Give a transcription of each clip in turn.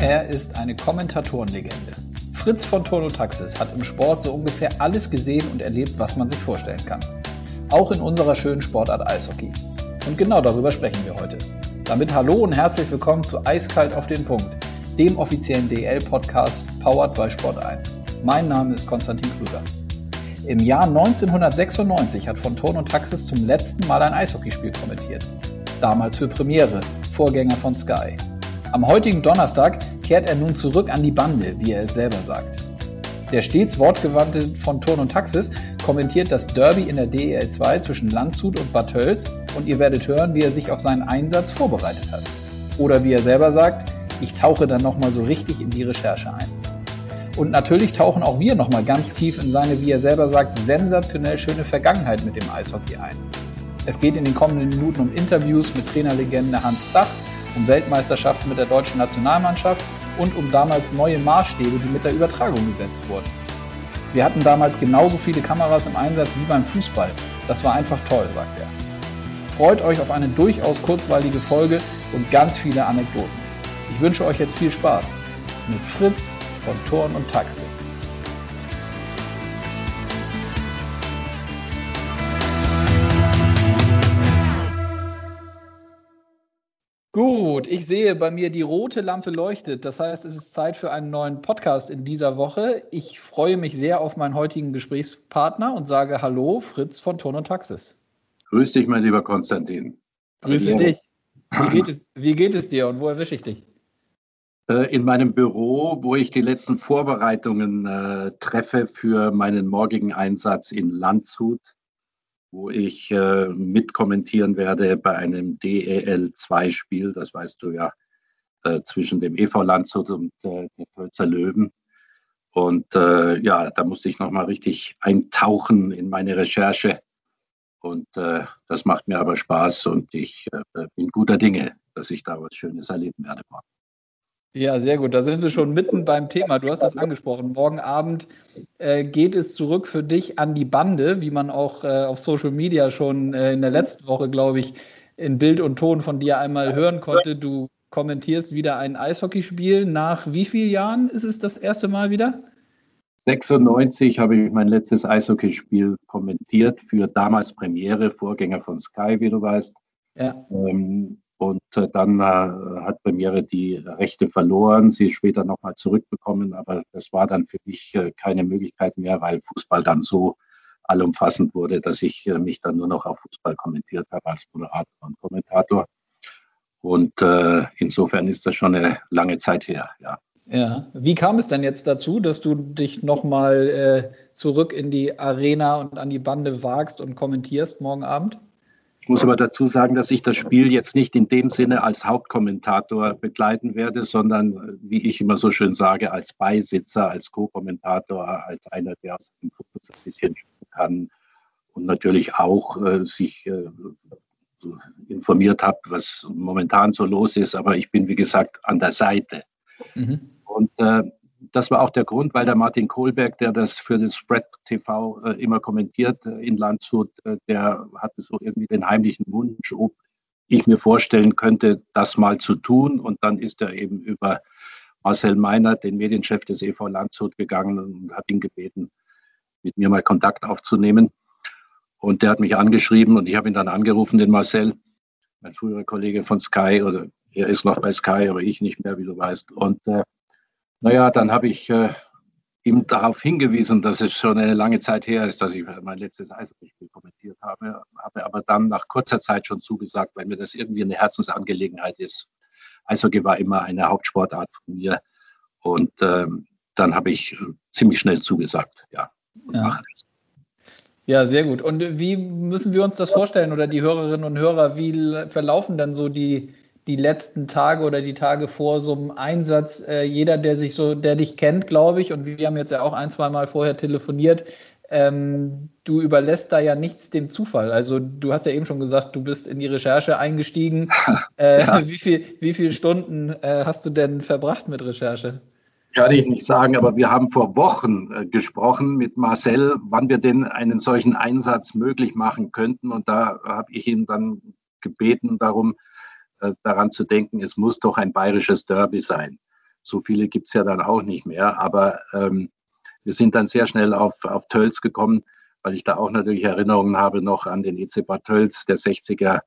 Er ist eine Kommentatorenlegende. Fritz von Tonotaxis hat im Sport so ungefähr alles gesehen und erlebt, was man sich vorstellen kann. Auch in unserer schönen Sportart Eishockey. Und genau darüber sprechen wir heute. Damit hallo und herzlich willkommen zu Eiskalt auf den Punkt, dem offiziellen DL-Podcast powered by Sport 1. Mein Name ist Konstantin Krüger. Im Jahr 1996 hat von Ton und Taxis zum letzten Mal ein Eishockeyspiel kommentiert. Damals für Premiere, Vorgänger von Sky. Am heutigen Donnerstag kehrt er nun zurück an die Bande, wie er es selber sagt. Der stets wortgewandte von Ton und Taxis kommentiert das Derby in der DEL 2 zwischen Landshut und Bad Tölz und ihr werdet hören, wie er sich auf seinen Einsatz vorbereitet hat. Oder wie er selber sagt, ich tauche dann nochmal so richtig in die Recherche ein. Und natürlich tauchen auch wir nochmal ganz tief in seine, wie er selber sagt, sensationell schöne Vergangenheit mit dem Eishockey ein. Es geht in den kommenden Minuten um Interviews mit Trainerlegende Hans Zach, um Weltmeisterschaften mit der deutschen Nationalmannschaft und um damals neue Maßstäbe, die mit der Übertragung gesetzt wurden. Wir hatten damals genauso viele Kameras im Einsatz wie beim Fußball. Das war einfach toll, sagt er. Freut euch auf eine durchaus kurzweilige Folge und ganz viele Anekdoten. Ich wünsche euch jetzt viel Spaß mit Fritz von Thorn und Taxis. Gut, ich sehe, bei mir die rote Lampe leuchtet. Das heißt, es ist Zeit für einen neuen Podcast in dieser Woche. Ich freue mich sehr auf meinen heutigen Gesprächspartner und sage Hallo, Fritz von Ton und Taxis. Grüß dich, mein lieber Konstantin. Grüße dich. Wie geht, es, wie geht es dir und wo erwische ich dich? Äh, in meinem Büro, wo ich die letzten Vorbereitungen äh, treffe für meinen morgigen Einsatz in Landshut, wo ich äh, mitkommentieren werde bei einem DEL-2-Spiel, das weißt du ja, äh, zwischen dem EV Landshut und äh, der Pölzer Löwen. Und äh, ja, da musste ich nochmal richtig eintauchen in meine Recherche. Und das macht mir aber Spaß und ich bin guter Dinge, dass ich da was Schönes erleben werde. Morgen. Ja, sehr gut. Da sind wir schon mitten beim Thema. Du hast das angesprochen. Morgen Abend äh, geht es zurück für dich an die Bande, wie man auch äh, auf Social Media schon äh, in der letzten Woche, glaube ich, in Bild und Ton von dir einmal hören konnte. Du kommentierst wieder ein Eishockeyspiel. Nach wie vielen Jahren ist es das erste Mal wieder? 96 habe ich mein letztes Eishockeyspiel kommentiert für damals Premiere, Vorgänger von Sky, wie du weißt. Ja. Ähm, und äh, dann äh, hat Premiere die Rechte verloren, sie später nochmal zurückbekommen. Aber das war dann für mich äh, keine Möglichkeit mehr, weil Fußball dann so allumfassend wurde, dass ich äh, mich dann nur noch auf Fußball kommentiert habe als Moderator und Kommentator. Und äh, insofern ist das schon eine lange Zeit her, ja. Ja, wie kam es denn jetzt dazu, dass du dich nochmal äh, zurück in die Arena und an die Bande wagst und kommentierst morgen Abend? Ich muss aber dazu sagen, dass ich das Spiel jetzt nicht in dem Sinne als Hauptkommentator begleiten werde, sondern, wie ich immer so schön sage, als Beisitzer, als Co-Kommentator, als einer, der aus dem Fokus ein bisschen kann und natürlich auch äh, sich äh, so informiert habe, was momentan so los ist. Aber ich bin, wie gesagt, an der Seite. Mhm. Und äh, das war auch der Grund, weil der Martin Kohlberg, der das für den Spread TV äh, immer kommentiert äh, in Landshut, äh, der hatte so irgendwie den heimlichen Wunsch, ob ich mir vorstellen könnte, das mal zu tun. Und dann ist er eben über Marcel Meinert, den Medienchef des EV Landshut, gegangen und hat ihn gebeten, mit mir mal Kontakt aufzunehmen. Und der hat mich angeschrieben und ich habe ihn dann angerufen, den Marcel, mein früherer Kollege von Sky, oder er ist noch bei Sky, aber ich nicht mehr, wie du weißt. Und äh, naja, dann habe ich äh, ihm darauf hingewiesen, dass es schon eine lange Zeit her ist, dass ich mein letztes Eishockeyspiel kommentiert habe, habe aber dann nach kurzer Zeit schon zugesagt, weil mir das irgendwie eine Herzensangelegenheit ist. Eishockey war immer eine Hauptsportart von mir und ähm, dann habe ich äh, ziemlich schnell zugesagt, ja. ja. Ja, sehr gut. Und wie müssen wir uns das vorstellen oder die Hörerinnen und Hörer, wie verlaufen dann so die, die letzten Tage oder die Tage vor so einem Einsatz, äh, jeder, der sich so, der dich kennt, glaube ich, und wir haben jetzt ja auch ein, zwei Mal vorher telefoniert, ähm, du überlässt da ja nichts dem Zufall. Also du hast ja eben schon gesagt, du bist in die Recherche eingestiegen. Äh, ja. wie, viel, wie viele Stunden äh, hast du denn verbracht mit Recherche? Kann ich nicht sagen, aber wir haben vor Wochen äh, gesprochen mit Marcel, wann wir denn einen solchen Einsatz möglich machen könnten. Und da habe ich ihn dann gebeten darum, daran zu denken, es muss doch ein bayerisches Derby sein. So viele gibt es ja dann auch nicht mehr. Aber ähm, wir sind dann sehr schnell auf, auf Tölz gekommen, weil ich da auch natürlich Erinnerungen habe noch an den EC Tölz der 60er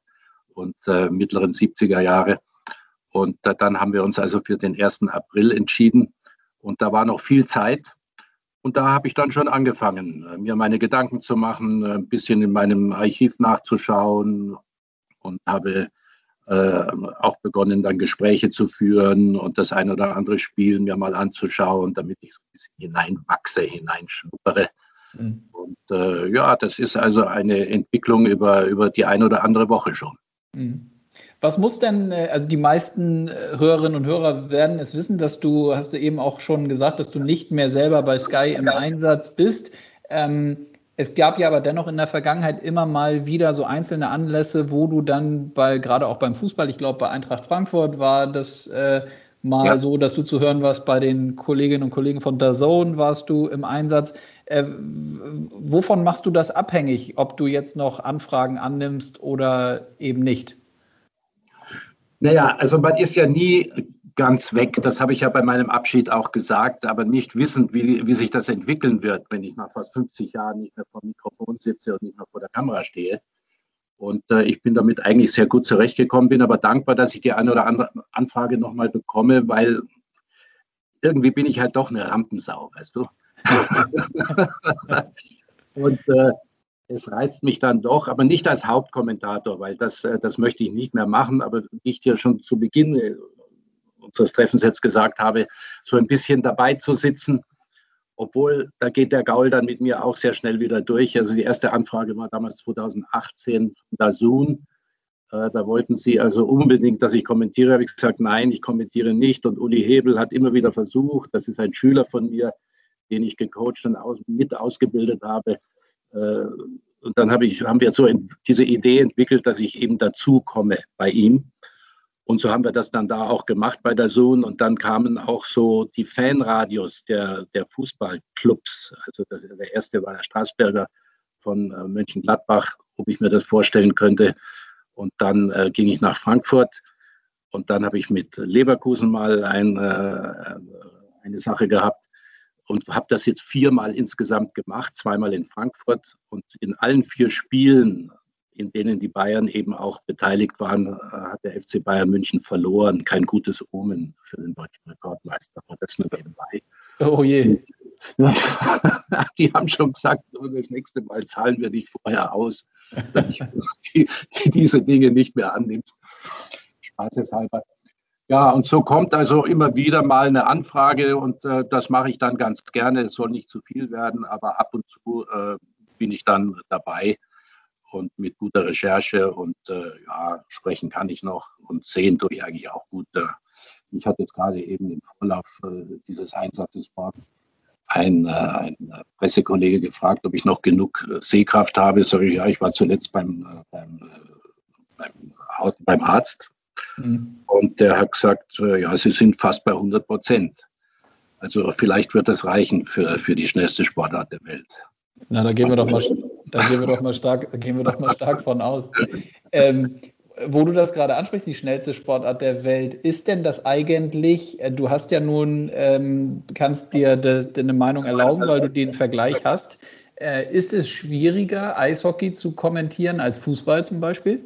und äh, mittleren 70er Jahre. Und äh, dann haben wir uns also für den 1. April entschieden. Und da war noch viel Zeit. Und da habe ich dann schon angefangen, mir meine Gedanken zu machen, ein bisschen in meinem Archiv nachzuschauen und habe äh, auch begonnen, dann Gespräche zu führen und das ein oder andere Spiel mir mal anzuschauen, damit ich so ein bisschen hineinwachse, hineinschnuppere. Mhm. Und äh, ja, das ist also eine Entwicklung über, über die eine oder andere Woche schon. Mhm. Was muss denn, äh, also die meisten äh, Hörerinnen und Hörer werden es wissen, dass du, hast du eben auch schon gesagt, dass du nicht mehr selber bei Sky im Einsatz bist. Ähm, es gab ja aber dennoch in der Vergangenheit immer mal wieder so einzelne Anlässe, wo du dann bei, gerade auch beim Fußball, ich glaube bei Eintracht Frankfurt war das äh, mal ja. so, dass du zu hören warst, bei den Kolleginnen und Kollegen von DAZN warst du im Einsatz. Äh, wovon machst du das abhängig, ob du jetzt noch Anfragen annimmst oder eben nicht? Naja, also man ist ja nie ganz weg. Das habe ich ja bei meinem Abschied auch gesagt, aber nicht wissend, wie, wie sich das entwickeln wird, wenn ich nach fast 50 Jahren nicht mehr vor dem Mikrofon sitze und nicht mehr vor der Kamera stehe. Und äh, ich bin damit eigentlich sehr gut zurechtgekommen, bin aber dankbar, dass ich die eine oder andere Anfrage nochmal bekomme, weil irgendwie bin ich halt doch eine Rampensau, weißt du? und äh, es reizt mich dann doch, aber nicht als Hauptkommentator, weil das, äh, das möchte ich nicht mehr machen, aber ich dir schon zu Beginn äh, unseres Treffens jetzt gesagt habe, so ein bisschen dabei zu sitzen, obwohl da geht der Gaul dann mit mir auch sehr schnell wieder durch. Also die erste Anfrage war damals 2018 von Dazun. Äh, da wollten sie also unbedingt, dass ich kommentiere. Habe ich gesagt, nein, ich kommentiere nicht. Und Uli Hebel hat immer wieder versucht, das ist ein Schüler von mir, den ich gecoacht und mit ausgebildet habe, äh, und dann habe ich, haben wir so diese Idee entwickelt, dass ich eben dazu komme bei ihm. Und so haben wir das dann da auch gemacht bei der Sohn. Und dann kamen auch so die Fanradios der, der Fußballclubs. Also das, der erste war der Straßberger von äh, Mönchengladbach, ob ich mir das vorstellen könnte. Und dann äh, ging ich nach Frankfurt. Und dann habe ich mit Leverkusen mal ein, äh, eine Sache gehabt und habe das jetzt viermal insgesamt gemacht, zweimal in Frankfurt und in allen vier Spielen, in denen die Bayern eben auch beteiligt waren, äh, hat der FC Bayern München verloren. Kein gutes Omen für den deutschen Rekordmeister, aber das nur nebenbei. Oh je. Die haben schon gesagt, das nächste Mal zahlen wir dich vorher aus, dass du diese Dinge nicht mehr annimmst. Spaßeshalber. Ja, und so kommt also immer wieder mal eine Anfrage und äh, das mache ich dann ganz gerne. Es soll nicht zu viel werden, aber ab und zu äh, bin ich dann dabei und mit guter Recherche und äh, ja, sprechen kann ich noch und sehen tue ich eigentlich auch gut. Äh, ich hatte jetzt gerade eben im Vorlauf äh, dieses Einsatzes ein, äh, ein Pressekollege gefragt, ob ich noch genug Sehkraft habe. Sag ich, ja, ich war zuletzt beim, beim, beim, beim Arzt Mhm. Und der hat gesagt, äh, ja, sie sind fast bei 100 Prozent. Also vielleicht wird das reichen für, für die schnellste Sportart der Welt. Na, da gehen wir doch mal, da gehen wir doch mal stark, gehen wir doch mal stark von aus. Ähm, wo du das gerade ansprichst, die schnellste Sportart der Welt, ist denn das eigentlich, äh, du hast ja nun, ähm, kannst dir das, eine Meinung erlauben, weil du den Vergleich hast, äh, ist es schwieriger, Eishockey zu kommentieren als Fußball zum Beispiel?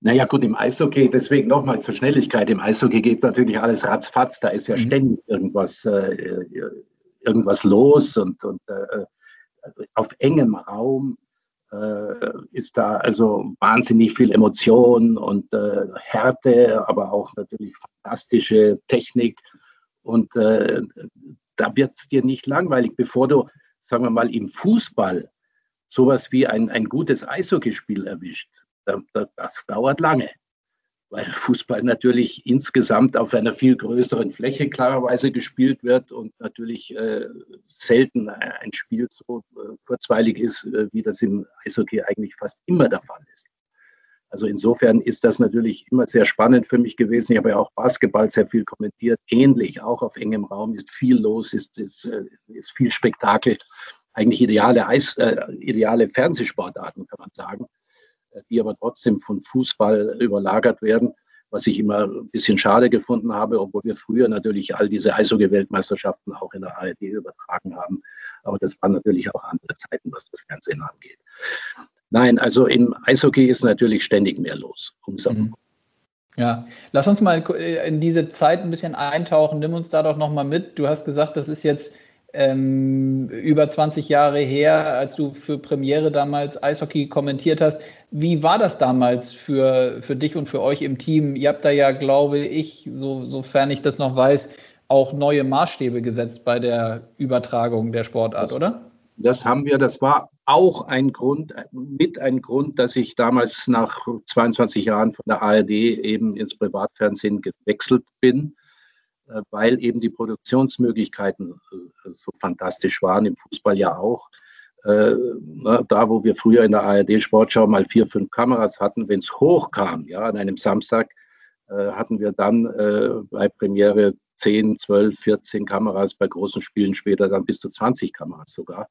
Naja, gut, im Eishockey, deswegen nochmal zur Schnelligkeit. Im Eishockey geht natürlich alles ratzfatz, da ist ja mhm. ständig irgendwas, äh, irgendwas los und, und äh, auf engem Raum äh, ist da also wahnsinnig viel Emotion und äh, Härte, aber auch natürlich fantastische Technik. Und äh, da wird es dir nicht langweilig, bevor du, sagen wir mal, im Fußball sowas wie ein, ein gutes Eishockeyspiel erwischt das dauert lange, weil Fußball natürlich insgesamt auf einer viel größeren Fläche klarerweise gespielt wird und natürlich äh, selten ein Spiel so äh, kurzweilig ist, äh, wie das im Eishockey eigentlich fast immer der Fall ist. Also insofern ist das natürlich immer sehr spannend für mich gewesen. Ich habe ja auch Basketball sehr viel kommentiert. Ähnlich, auch auf engem Raum ist viel los, ist, ist, äh, ist viel Spektakel. Eigentlich ideale, Eis, äh, ideale Fernsehsportarten, kann man sagen die aber trotzdem von Fußball überlagert werden, was ich immer ein bisschen schade gefunden habe, obwohl wir früher natürlich all diese Eishockey-Weltmeisterschaften auch in der ARD übertragen haben. Aber das waren natürlich auch andere Zeiten, was das Fernsehen angeht. Nein, also im Eishockey ist natürlich ständig mehr los. Mhm. Ja, lass uns mal in diese Zeit ein bisschen eintauchen. Nimm uns da doch nochmal mit. Du hast gesagt, das ist jetzt ähm, über 20 Jahre her, als du für Premiere damals Eishockey kommentiert hast. Wie war das damals für, für dich und für euch im Team? Ihr habt da ja, glaube ich, so, sofern ich das noch weiß, auch neue Maßstäbe gesetzt bei der Übertragung der Sportart, das, oder? Das haben wir. Das war auch ein Grund, mit ein Grund, dass ich damals nach 22 Jahren von der ARD eben ins Privatfernsehen gewechselt bin weil eben die Produktionsmöglichkeiten äh, so fantastisch waren, im Fußball ja auch. Äh, da, wo wir früher in der ARD-Sportschau mal vier, fünf Kameras hatten, wenn es hochkam, ja, an einem Samstag, hatten wir dann bei Premiere 10, 12, 14 Kameras, bei großen Spielen später dann bis zu 20 Kameras sogar.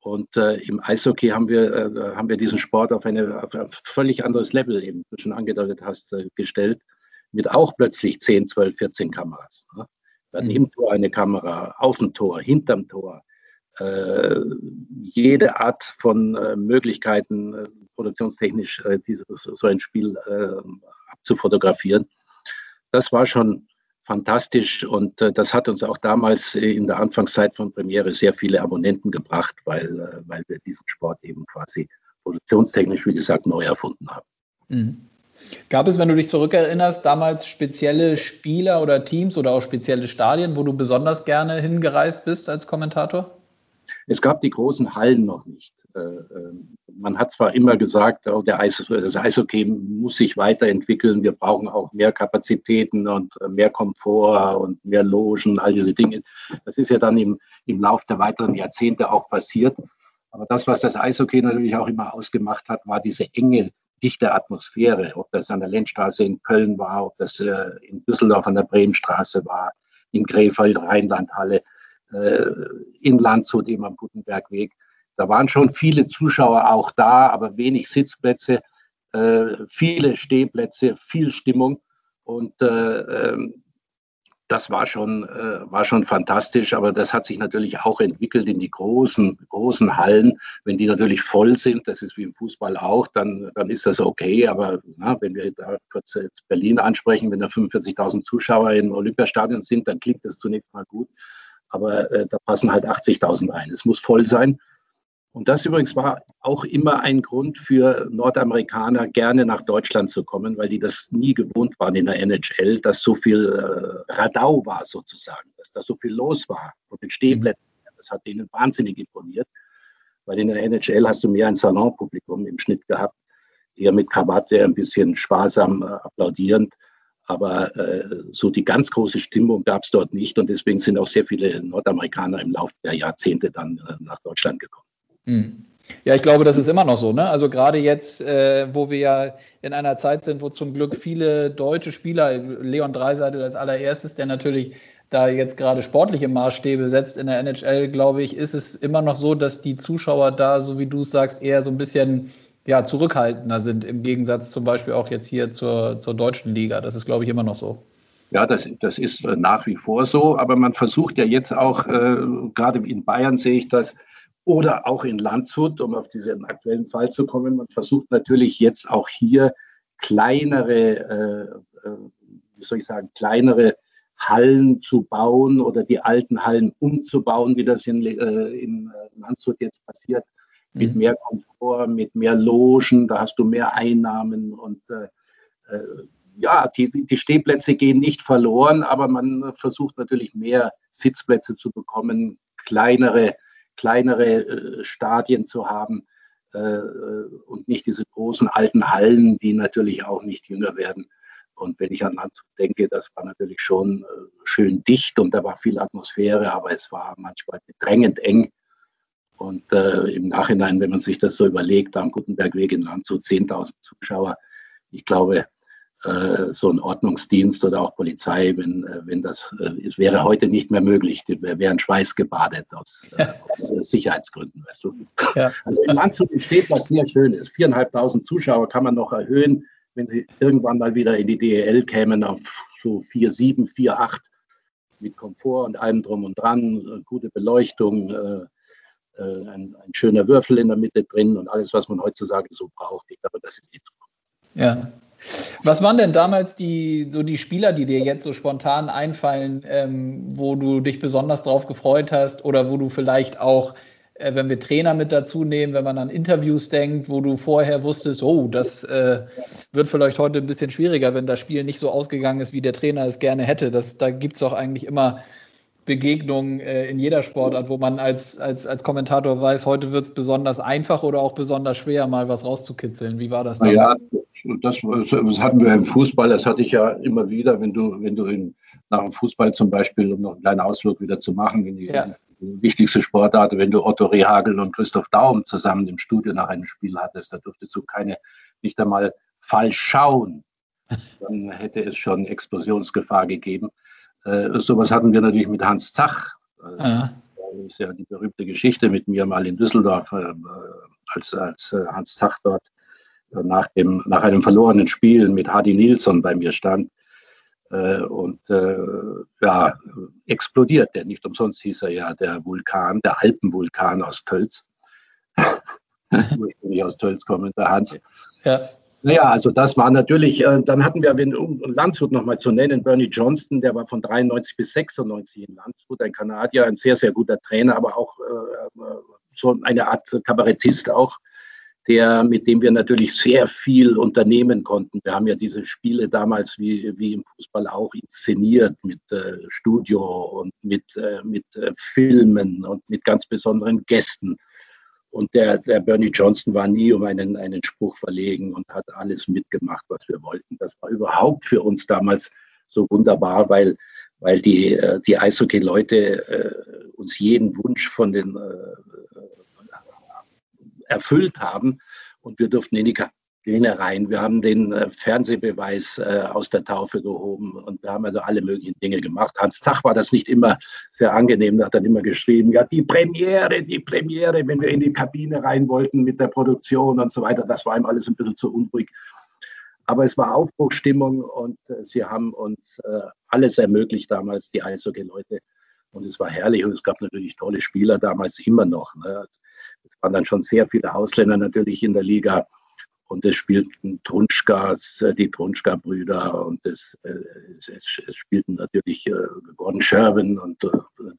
Und äh, im Eishockey haben wir, äh, haben wir diesen Sport auf, eine, auf ein völlig anderes Level, eben, du schon angedeutet hast, äh, gestellt mit auch plötzlich 10, 12, 14 Kameras. Ne? Hatten mhm. im Tor eine Kamera, auf dem Tor, hinterm Tor. Äh, jede Art von äh, Möglichkeiten, äh, produktionstechnisch äh, dieses, so ein Spiel äh, abzufotografieren. Das war schon fantastisch und äh, das hat uns auch damals in der Anfangszeit von Premiere sehr viele Abonnenten gebracht, weil, weil wir diesen Sport eben quasi produktionstechnisch, wie gesagt, neu erfunden haben. Mhm. Gab es, wenn du dich zurückerinnerst, damals spezielle Spieler oder Teams oder auch spezielle Stadien, wo du besonders gerne hingereist bist als Kommentator? Es gab die großen Hallen noch nicht. Äh, äh, man hat zwar immer gesagt, oh, der das Eishockey muss sich weiterentwickeln, wir brauchen auch mehr Kapazitäten und mehr Komfort und mehr Logen, all diese Dinge. Das ist ja dann im, im Lauf der weiteren Jahrzehnte auch passiert. Aber das, was das Eishockey natürlich auch immer ausgemacht hat, war diese enge dichte Atmosphäre, ob das an der Lenzstraße in Köln war, ob das äh, in Düsseldorf an der Bremenstraße war, in Krefeld, Rheinlandhalle, äh, in Landshut eben am Gutenbergweg. Da waren schon viele Zuschauer auch da, aber wenig Sitzplätze, äh, viele Stehplätze, viel Stimmung. Und äh, ähm, das war schon, äh, war schon fantastisch, aber das hat sich natürlich auch entwickelt in die großen, großen Hallen. Wenn die natürlich voll sind, das ist wie im Fußball auch, dann, dann ist das okay. Aber na, wenn wir da kurz jetzt Berlin ansprechen, wenn da 45.000 Zuschauer im Olympiastadion sind, dann klingt das zunächst mal gut. Aber äh, da passen halt 80.000 rein. Es muss voll sein. Und das übrigens war auch immer ein Grund für Nordamerikaner, gerne nach Deutschland zu kommen, weil die das nie gewohnt waren in der NHL, dass so viel äh, Radau war sozusagen, dass da so viel los war und den Stehplätzen. Das hat ihnen wahnsinnig imponiert, weil in der NHL hast du mehr ein Salonpublikum im Schnitt gehabt, eher mit Krawatte, ein bisschen sparsam äh, applaudierend. Aber äh, so die ganz große Stimmung gab es dort nicht und deswegen sind auch sehr viele Nordamerikaner im Laufe der Jahrzehnte dann äh, nach Deutschland gekommen. Hm. Ja, ich glaube, das ist immer noch so. Ne? Also gerade jetzt, äh, wo wir ja in einer Zeit sind, wo zum Glück viele deutsche Spieler, Leon Dreiseitel als allererstes, der natürlich da jetzt gerade sportliche Maßstäbe setzt in der NHL, glaube ich, ist es immer noch so, dass die Zuschauer da, so wie du es sagst, eher so ein bisschen ja, zurückhaltender sind, im Gegensatz zum Beispiel auch jetzt hier zur, zur deutschen Liga. Das ist, glaube ich, immer noch so. Ja, das, das ist nach wie vor so, aber man versucht ja jetzt auch, äh, gerade in Bayern sehe ich das, oder auch in Landshut, um auf diesen aktuellen Fall zu kommen. Man versucht natürlich jetzt auch hier kleinere, äh, äh, wie soll ich sagen, kleinere Hallen zu bauen oder die alten Hallen umzubauen, wie das in, äh, in Landshut jetzt passiert, mit mhm. mehr Komfort, mit mehr Logen, da hast du mehr Einnahmen und äh, äh, ja, die, die Stehplätze gehen nicht verloren, aber man versucht natürlich mehr Sitzplätze zu bekommen, kleinere kleinere äh, Stadien zu haben äh, äh, und nicht diese großen alten Hallen, die natürlich auch nicht jünger werden. Und wenn ich an Landshut denke, das war natürlich schon schön dicht und da war viel Atmosphäre, aber es war manchmal bedrängend eng. Und äh, im Nachhinein, wenn man sich das so überlegt, am Gutenbergweg in Landshut 10.000 Zuschauer, ich glaube, so ein Ordnungsdienst oder auch Polizei, wenn, äh, wenn das, äh, es wäre heute nicht mehr möglich, die wären schweißgebadet aus, aus Sicherheitsgründen, weißt du. Ja. Also in Landshut entsteht was sehr Schönes. Viereinhalbtausend Zuschauer kann man noch erhöhen, wenn sie irgendwann mal wieder in die DEL kämen auf so 4,7, 4,8 mit Komfort und allem drum und dran, äh, gute Beleuchtung, äh, äh, ein, ein, schöner Würfel in der Mitte drin und alles, was man heutzutage so braucht. Ich glaube, das ist die Zukunft. Ja. Was waren denn damals die, so die Spieler, die dir jetzt so spontan einfallen, ähm, wo du dich besonders drauf gefreut hast oder wo du vielleicht auch äh, wenn wir Trainer mit dazu nehmen, wenn man an Interviews denkt, wo du vorher wusstest, oh, das äh, wird vielleicht heute ein bisschen schwieriger, wenn das Spiel nicht so ausgegangen ist, wie der Trainer es gerne hätte. Das, da gibt es auch eigentlich immer Begegnungen äh, in jeder Sportart, wo man als, als, als Kommentator weiß, heute wird es besonders einfach oder auch besonders schwer, mal was rauszukitzeln. Wie war das? Damals? Ja, das, das, hatten wir im Fußball, das hatte ich ja immer wieder, wenn du, wenn du in, nach dem Fußball zum Beispiel, um noch einen kleinen Ausflug wieder zu machen, in die, ja. die wichtigste Sportart, wenn du Otto Rehagel und Christoph Daum zusammen im Studio nach einem Spiel hattest, da durftest du keine, nicht einmal falsch schauen. Dann hätte es schon Explosionsgefahr gegeben. Äh, sowas hatten wir natürlich mit Hans Zach. Äh, ja. Das ist ja die berühmte Geschichte mit mir mal in Düsseldorf, äh, als, als äh, Hans Zach dort äh, nach, dem, nach einem verlorenen Spiel mit Hardy Nilsson bei mir stand. Äh, und ja, explodiert der. Nicht umsonst hieß er ja der Vulkan, der Alpenvulkan aus Tölz. Ursprünglich aus Tölz kommt der Hans. Ja. Naja, also das war natürlich, äh, dann hatten wir, um Landshut nochmal zu nennen, Bernie Johnston, der war von 93 bis 96 in Landshut, ein Kanadier, ein sehr, sehr guter Trainer, aber auch äh, äh, so eine Art Kabarettist auch, der, mit dem wir natürlich sehr viel unternehmen konnten. Wir haben ja diese Spiele damals wie, wie im Fußball auch inszeniert mit äh, Studio und mit, äh, mit äh, Filmen und mit ganz besonderen Gästen. Und der, der Bernie Johnson war nie um einen, einen Spruch verlegen und hat alles mitgemacht, was wir wollten. Das war überhaupt für uns damals so wunderbar, weil, weil die, äh, die Eishockey-Leute äh, uns jeden Wunsch von den äh, erfüllt haben. Und wir durften in die Pläne rein. Wir haben den äh, Fernsehbeweis äh, aus der Taufe gehoben und wir haben also alle möglichen Dinge gemacht. Hans Zach war das nicht immer sehr angenehm, hat dann immer geschrieben, ja, die Premiere, die Premiere, wenn wir in die Kabine rein wollten mit der Produktion und so weiter, das war ihm alles ein bisschen zu unruhig. Aber es war Aufbruchstimmung und äh, sie haben uns äh, alles ermöglicht damals, die Eishockey-Leute. Und es war herrlich und es gab natürlich tolle Spieler damals immer noch. Ne? Es waren dann schon sehr viele Ausländer natürlich in der Liga und es spielten Trunschkas, äh, die Trunschka-Brüder und es, äh, es, es, spielten natürlich äh, Gordon Sherwin und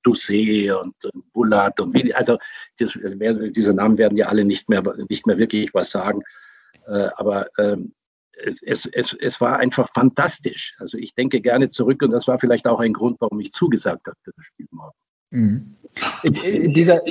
Doucet und Bullard und wie, also diese Namen werden ja alle nicht mehr, nicht mehr wirklich was sagen, aber ähm, es, es, es, es war einfach fantastisch. Also ich denke gerne zurück und das war vielleicht auch ein Grund, warum ich zugesagt habe für das Spiel morgen. Mhm. Dieser,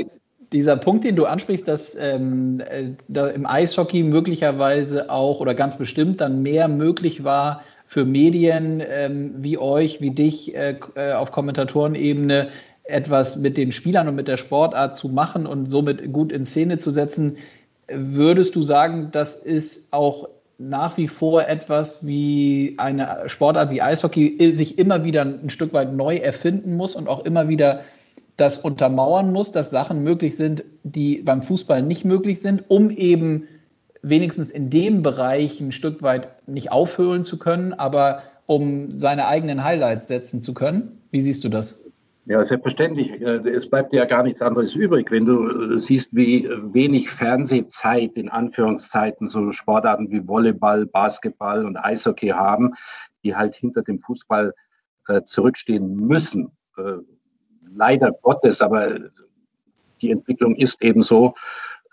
dieser Punkt, den du ansprichst, dass ähm, äh, da im Eishockey möglicherweise auch oder ganz bestimmt dann mehr möglich war für Medien ähm, wie euch, wie dich äh, äh, auf Kommentatorenebene etwas mit den Spielern und mit der Sportart zu machen und somit gut in Szene zu setzen, würdest du sagen, das ist auch nach wie vor etwas wie eine Sportart wie Eishockey sich immer wieder ein Stück weit neu erfinden muss und auch immer wieder das untermauern muss, dass Sachen möglich sind, die beim Fußball nicht möglich sind, um eben wenigstens in dem Bereich ein Stück weit nicht aufhören zu können, aber um seine eigenen Highlights setzen zu können. Wie siehst du das? Ja, selbstverständlich. Äh, es bleibt ja gar nichts anderes übrig, wenn du äh, siehst, wie wenig Fernsehzeit in Anführungszeiten so Sportarten wie Volleyball, Basketball und Eishockey haben, die halt hinter dem Fußball äh, zurückstehen müssen leider Gottes, aber die Entwicklung ist eben so,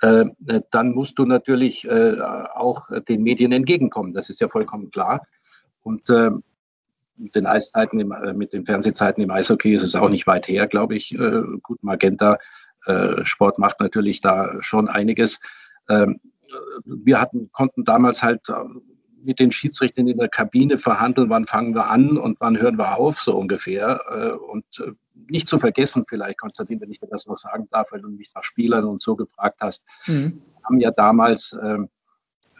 äh, dann musst du natürlich äh, auch den Medien entgegenkommen. Das ist ja vollkommen klar. Und äh, mit den Eiszeiten, im, mit den Fernsehzeiten im Eishockey ist es auch nicht weit her, glaube ich. gut, Magenta Sport macht natürlich da schon einiges. Ähm, wir hatten, konnten damals halt mit den Schiedsrichtern in der Kabine verhandeln, wann fangen wir an und wann hören wir auf, so ungefähr. Und nicht zu vergessen, vielleicht, Konstantin, wenn ich dir das noch sagen darf, weil du mich nach Spielern und so gefragt hast, mhm. haben ja damals ähm,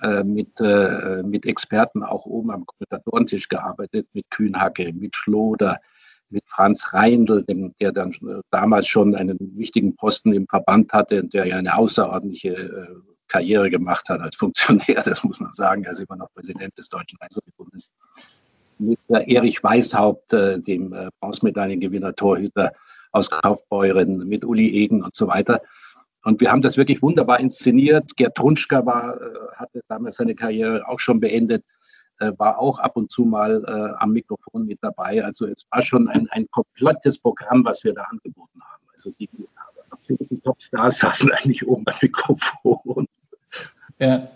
äh, mit, äh, mit Experten auch oben am Kommentatorentisch gearbeitet, mit Kühnhacke, mit Schloder, mit Franz Reindl, dem, der dann äh, damals schon einen wichtigen Posten im Verband hatte und der ja eine außerordentliche äh, Karriere gemacht hat als Funktionär, das muss man sagen. Er ist immer noch Präsident des Deutschen Eishockeybundes. Mit Erich Weishaupt, dem Bronzemedaillengewinner, Torhüter aus Kaufbeuren, mit Uli Egen und so weiter. Und wir haben das wirklich wunderbar inszeniert. Gerd Trunschka war, hatte damals seine Karriere auch schon beendet äh, war auch ab und zu mal äh, am Mikrofon mit dabei. Also es war schon ein, ein komplettes Programm, was wir da angeboten haben. Also die absoluten Topstars saßen eigentlich oben am Mikrofon. Ja.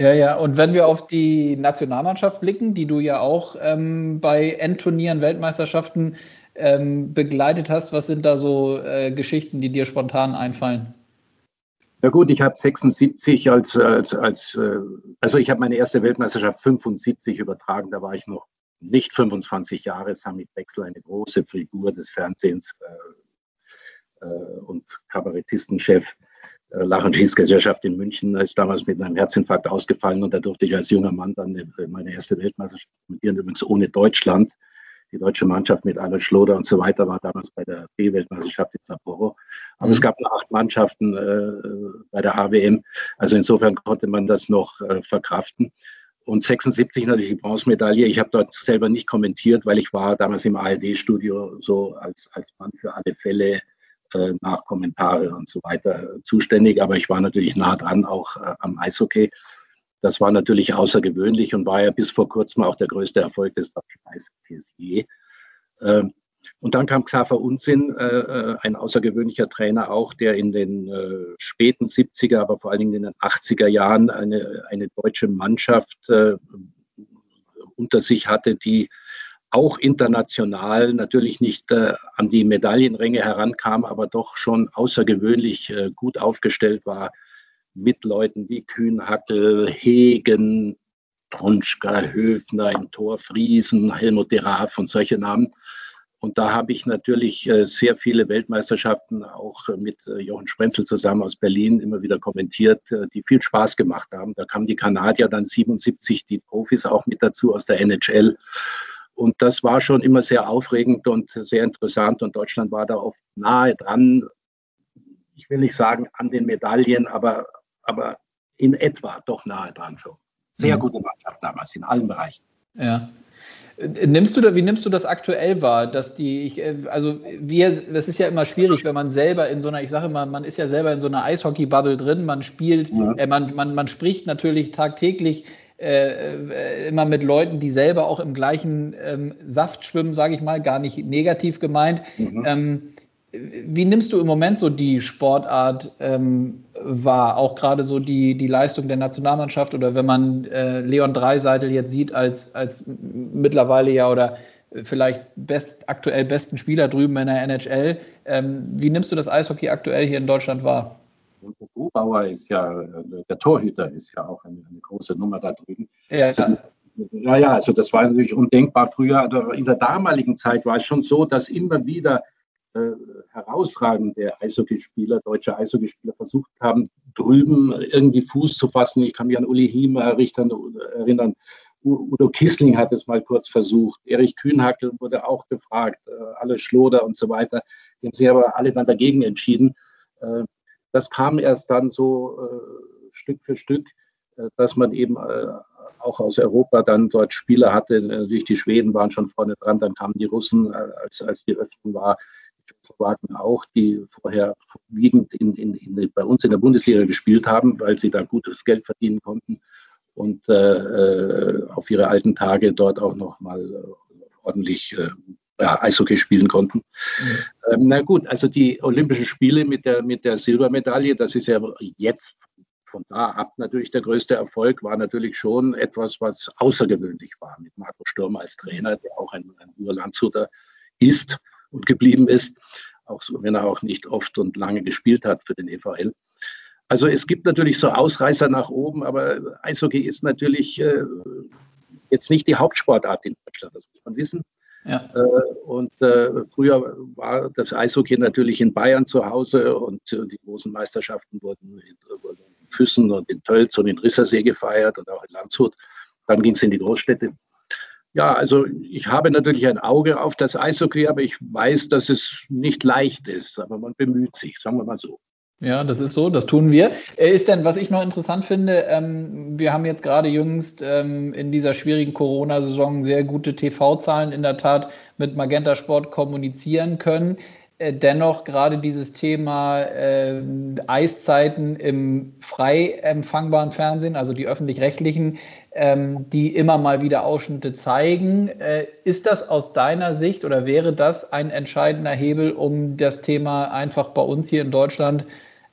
Ja, ja, und wenn wir auf die Nationalmannschaft blicken, die du ja auch ähm, bei Endturnieren, Weltmeisterschaften ähm, begleitet hast, was sind da so äh, Geschichten, die dir spontan einfallen? Ja gut, ich habe 76 als, als, als äh, also ich habe meine erste Weltmeisterschaft 75 übertragen, da war ich noch nicht 25 Jahre, Samit Wechsel, eine große Figur des Fernsehens äh, äh, und Kabarettistenchef äh, Lach- und Schießgesellschaft in München, ist damals mit einem Herzinfarkt ausgefallen und da durfte ich als junger Mann dann äh, meine erste Weltmeisterschaft mit dir übrigens ohne Deutschland die deutsche Mannschaft mit Alan Schloder und so weiter war damals bei der B-Weltmeisterschaft in Sapporo. Aber mhm. es gab nur acht Mannschaften äh, bei der AWM. Also insofern konnte man das noch äh, verkraften. Und 76 natürlich die Bronzemedaille. Ich habe dort selber nicht kommentiert, weil ich war damals im ARD-Studio so als, als Mann für alle Fälle äh, nach Kommentare und so weiter zuständig. Aber ich war natürlich nah dran auch äh, am Eishockey. Das war natürlich außergewöhnlich und war ja bis vor kurzem auch der größte Erfolg des deutschen Eishockeys je. Ähm, und dann kam Xaver Unsinn, äh, äh, ein außergewöhnlicher Trainer auch, der in den äh, späten 70er, aber vor allen Dingen in den 80er Jahren eine, eine deutsche Mannschaft unter sich hatte, die auch international natürlich nicht an die Medaillenränge herankam, aber doch schon außergewöhnlich gut aufgestellt war mit Leuten wie Kühnhackel, Hegen, Tronschka, Höfner im Tor, Friesen, Helmut de Raaf und solche Namen. Und da habe ich natürlich äh, sehr viele Weltmeisterschaften auch äh, mit äh, Jochen Sprenzel zusammen aus Berlin immer wieder kommentiert, die viel Spaß gemacht haben. Da kamen die Kanadier dann 77, die Profis auch mit dazu aus der NHL. Und das war schon immer sehr aufregend und sehr interessant. Und Deutschland war da oft nahe dran. Ich will nicht sagen an den Medaillen, aber aber in etwa doch nahe dran schon. Sehr mhm. gute Mannschaft damals in allen Bereichen. Ja. Nimmst du, wie nimmst du das aktuell wahr, dass die, ich, also wir, das ist ja immer schwierig, wenn man selber in so einer, ich sage immer, man ist ja selber in so einer Eishockey-Bubble drin, man spielt, ja. äh, man, man, man spricht natürlich tagtäglich äh, äh immer mit Leuten, die selber auch im gleichen ähm, Saft schwimmen, sage ich mal, gar nicht negativ gemeint. Mhm. Ähm, wie nimmst du im Moment so die Sportart ähm, wahr? Auch gerade so die, die Leistung der Nationalmannschaft oder wenn man äh, Leon Dreiseitel jetzt sieht als, als mittlerweile ja oder vielleicht best, aktuell besten Spieler drüben in der NHL. Ähm, wie nimmst du das Eishockey aktuell hier in Deutschland wahr? Der Grubauer ist ja, der Torhüter ist ja auch eine, eine große Nummer da drüben. Ja, also, ja, ja, also das war natürlich undenkbar früher. In der damaligen Zeit war es schon so, dass immer wieder äh, herausragende Eishockeyspieler, deutsche Eishockeyspieler versucht haben, drüben irgendwie Fuß zu fassen. Ich kann mich an Uli Hiemer erinnern. Udo Kissling hat es mal kurz versucht. Erich Kühnhackel wurde auch gefragt. Äh, alle Schloder und so weiter. Die haben sich aber alle dann dagegen entschieden. Äh, das kam erst dann so äh, Stück für Stück, dass man eben auch aus Europa dann dort Spieler hatte. Natürlich die Schweden waren schon vorne dran, dann kamen die Russen, als, als die Öffnung war. Tschechoslowaken auch, die vorher vorwiegend in, in, in, bei uns in der Bundesliga gespielt haben, weil sie da gutes Geld verdienen konnten und äh, äh auf ihre alten Tage dort auch noch mal äh, ordentlich äh, ja, Eishockey spielen konnten. Mhm. Ähm, na gut, also die Olympischen Spiele mit der, mit der Silbermedaille, das ist ja jetzt von da ab natürlich der größte Erfolg, war natürlich schon etwas, was außergewöhnlich war mit Marco Sturm als Trainer, der auch ein, ein Urlandshuter ist und geblieben ist, auch so, wenn er auch nicht oft und lange gespielt hat für den EVL. Also es gibt natürlich so Ausreißer nach oben, aber Eishockey ist natürlich äh, jetzt nicht die Hauptsportart in Deutschland, das muss man wissen. Ja. Äh, und äh, früher war das Eishockey natürlich in Bayern zu Hause und äh, die großen Meisterschaften wurden in, wurden in Füssen und in Tölz und in Rissersee gefeiert und auch in Landshut. Dann ging es in die Großstädte. Ja, also ich habe natürlich ein Auge auf das Eishockey, aber ich weiß, dass es nicht leicht ist. Aber man bemüht sich, sagen wir mal so. Ja, das ist so, das tun wir. Äh, ist denn, was ich noch interessant finde, ähm, wir haben jetzt gerade jüngst ähm, in dieser schwierigen Corona-Saison sehr gute TV-Zahlen in der Tat mit Magenta Sport kommunizieren können. Äh, dennoch gerade dieses Thema äh, Eiszeiten im frei empfangbaren Fernsehen, also die öffentlich-rechtlichen, ähm, die immer mal wieder Ausschnitte zeigen. Äh, ist das aus deiner Sicht oder wäre das ein entscheidender Hebel, um das Thema einfach bei uns hier in Deutschland,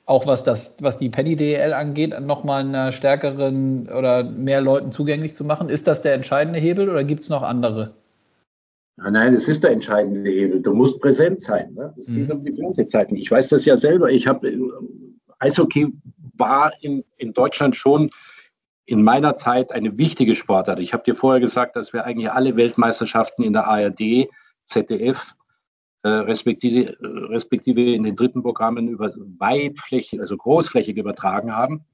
auch was, das, was die Penny DL angeht, nochmal einer stärkeren oder mehr Leuten zugänglich zu machen? Ist das der entscheidende Hebel oder gibt es noch andere? Nein, es ist der entscheidende Hebel. Du musst präsent sein. Ne? Es geht mhm. um die Fernsehzeiten. Ich weiß das ja selber. Ich habe äh, Eishockey war in, in Deutschland schon in meiner Zeit eine wichtige Sportart. Ich habe dir vorher gesagt, dass wir eigentlich alle Weltmeisterschaften in der ARD, ZDF, respektive, respektive in den dritten Programmen über weitflächig, also großflächig übertragen haben.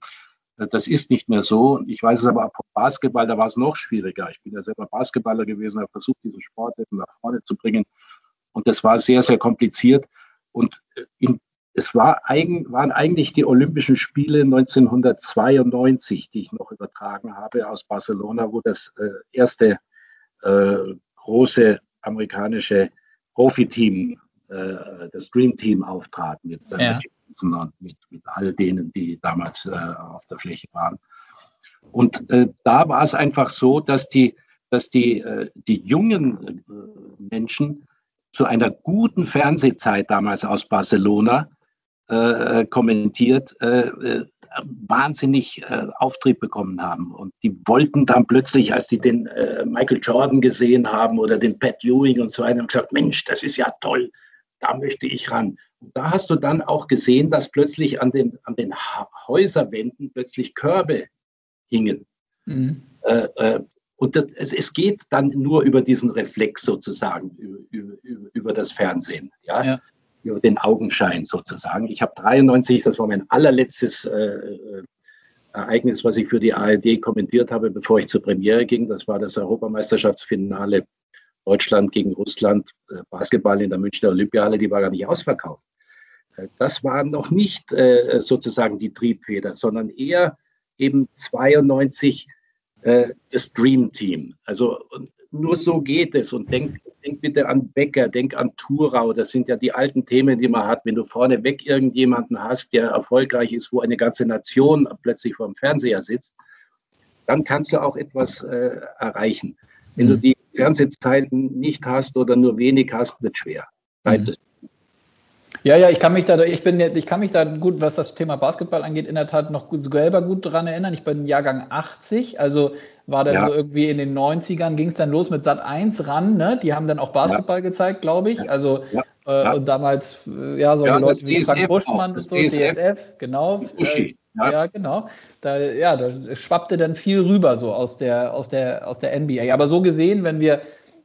Das ist nicht mehr so. Ich weiß es aber Basketball, da war es noch schwieriger. Ich bin ja selber Basketballer gewesen, habe versucht, diesen Sport nach vorne zu bringen. Und das war sehr, sehr kompliziert. Und äh, in, es war eigen, waren eigentlich die Olympischen Spiele 1992, die ich noch übertragen habe aus Barcelona, wo das äh, erste äh, große amerikanische Profiteam, äh, das Dream Team auftrat mit ja mit, mit all denen, die damals äh, auf der Fläche waren. Und äh, da war es einfach so, dass die, dass die, äh, die jungen äh, Menschen zu einer guten Fernsehzeit damals aus Barcelona äh, kommentiert, äh, wahnsinnig Auftrieb bekommen haben. Und die wollten dann plötzlich, als sie den Michael Jordan gesehen haben oder den Pat Ewing und so weiter, haben gesagt, Mensch, das ist ja toll, da möchte ich ran da hast du dann auch gesehen, dass plötzlich an den, an den Häuserwänden plötzlich Körbe hingen. Mhm. Äh, äh, und das, es, es, geht dann nur über diesen Reflex sozusagen, über, über, über das Fernsehen, ja? ja? Über den Augenschein sozusagen. Ich habe 93, das war mein allerletztes äh, äh, Ereignis, was ich für die ARD kommentiert habe, bevor ich zur Premiere ging. Das war das Europameisterschaftsfinale Deutschland gegen Russland, äh, Basketball in der Münchner Olympiahalle, die war gar nicht ausverkauft. Das war noch nicht äh, sozusagen die Triebfeder, sondern eher eben 92 äh, das Dream Team. Also nur so geht es. Und denk, denk bitte an Becker, denk an Thurau. Das sind ja die alten Themen, die man hat. Wenn du vorneweg irgendjemanden hast, der erfolgreich ist, wo eine ganze Nation plötzlich vor dem Fernseher sitzt, dann kannst du auch etwas äh, erreichen. Wenn mhm. du die Fernsehzeiten nicht hast oder nur wenig hast, wird schwer. Mhm. Ja, ja, ich kann mich da, ich bin, ich kann mich da gut, was das Thema Basketball angeht, in der Tat noch selber gut daran erinnern. Ich bin Jahrgang 80, also war dann ja. so irgendwie in den 90ern ging es dann los mit Sat 1 ran, ne? Die haben dann auch Basketball ja. gezeigt, glaube ich. Also äh, und damals, äh, ja, so Leute wie Frank Buschmann und so, DSF, DSF genau. Äh, ja. genau. Da, ja, da schwappte dann viel rüber so aus der, aus der, aus der NBA. Aber so gesehen, wenn wir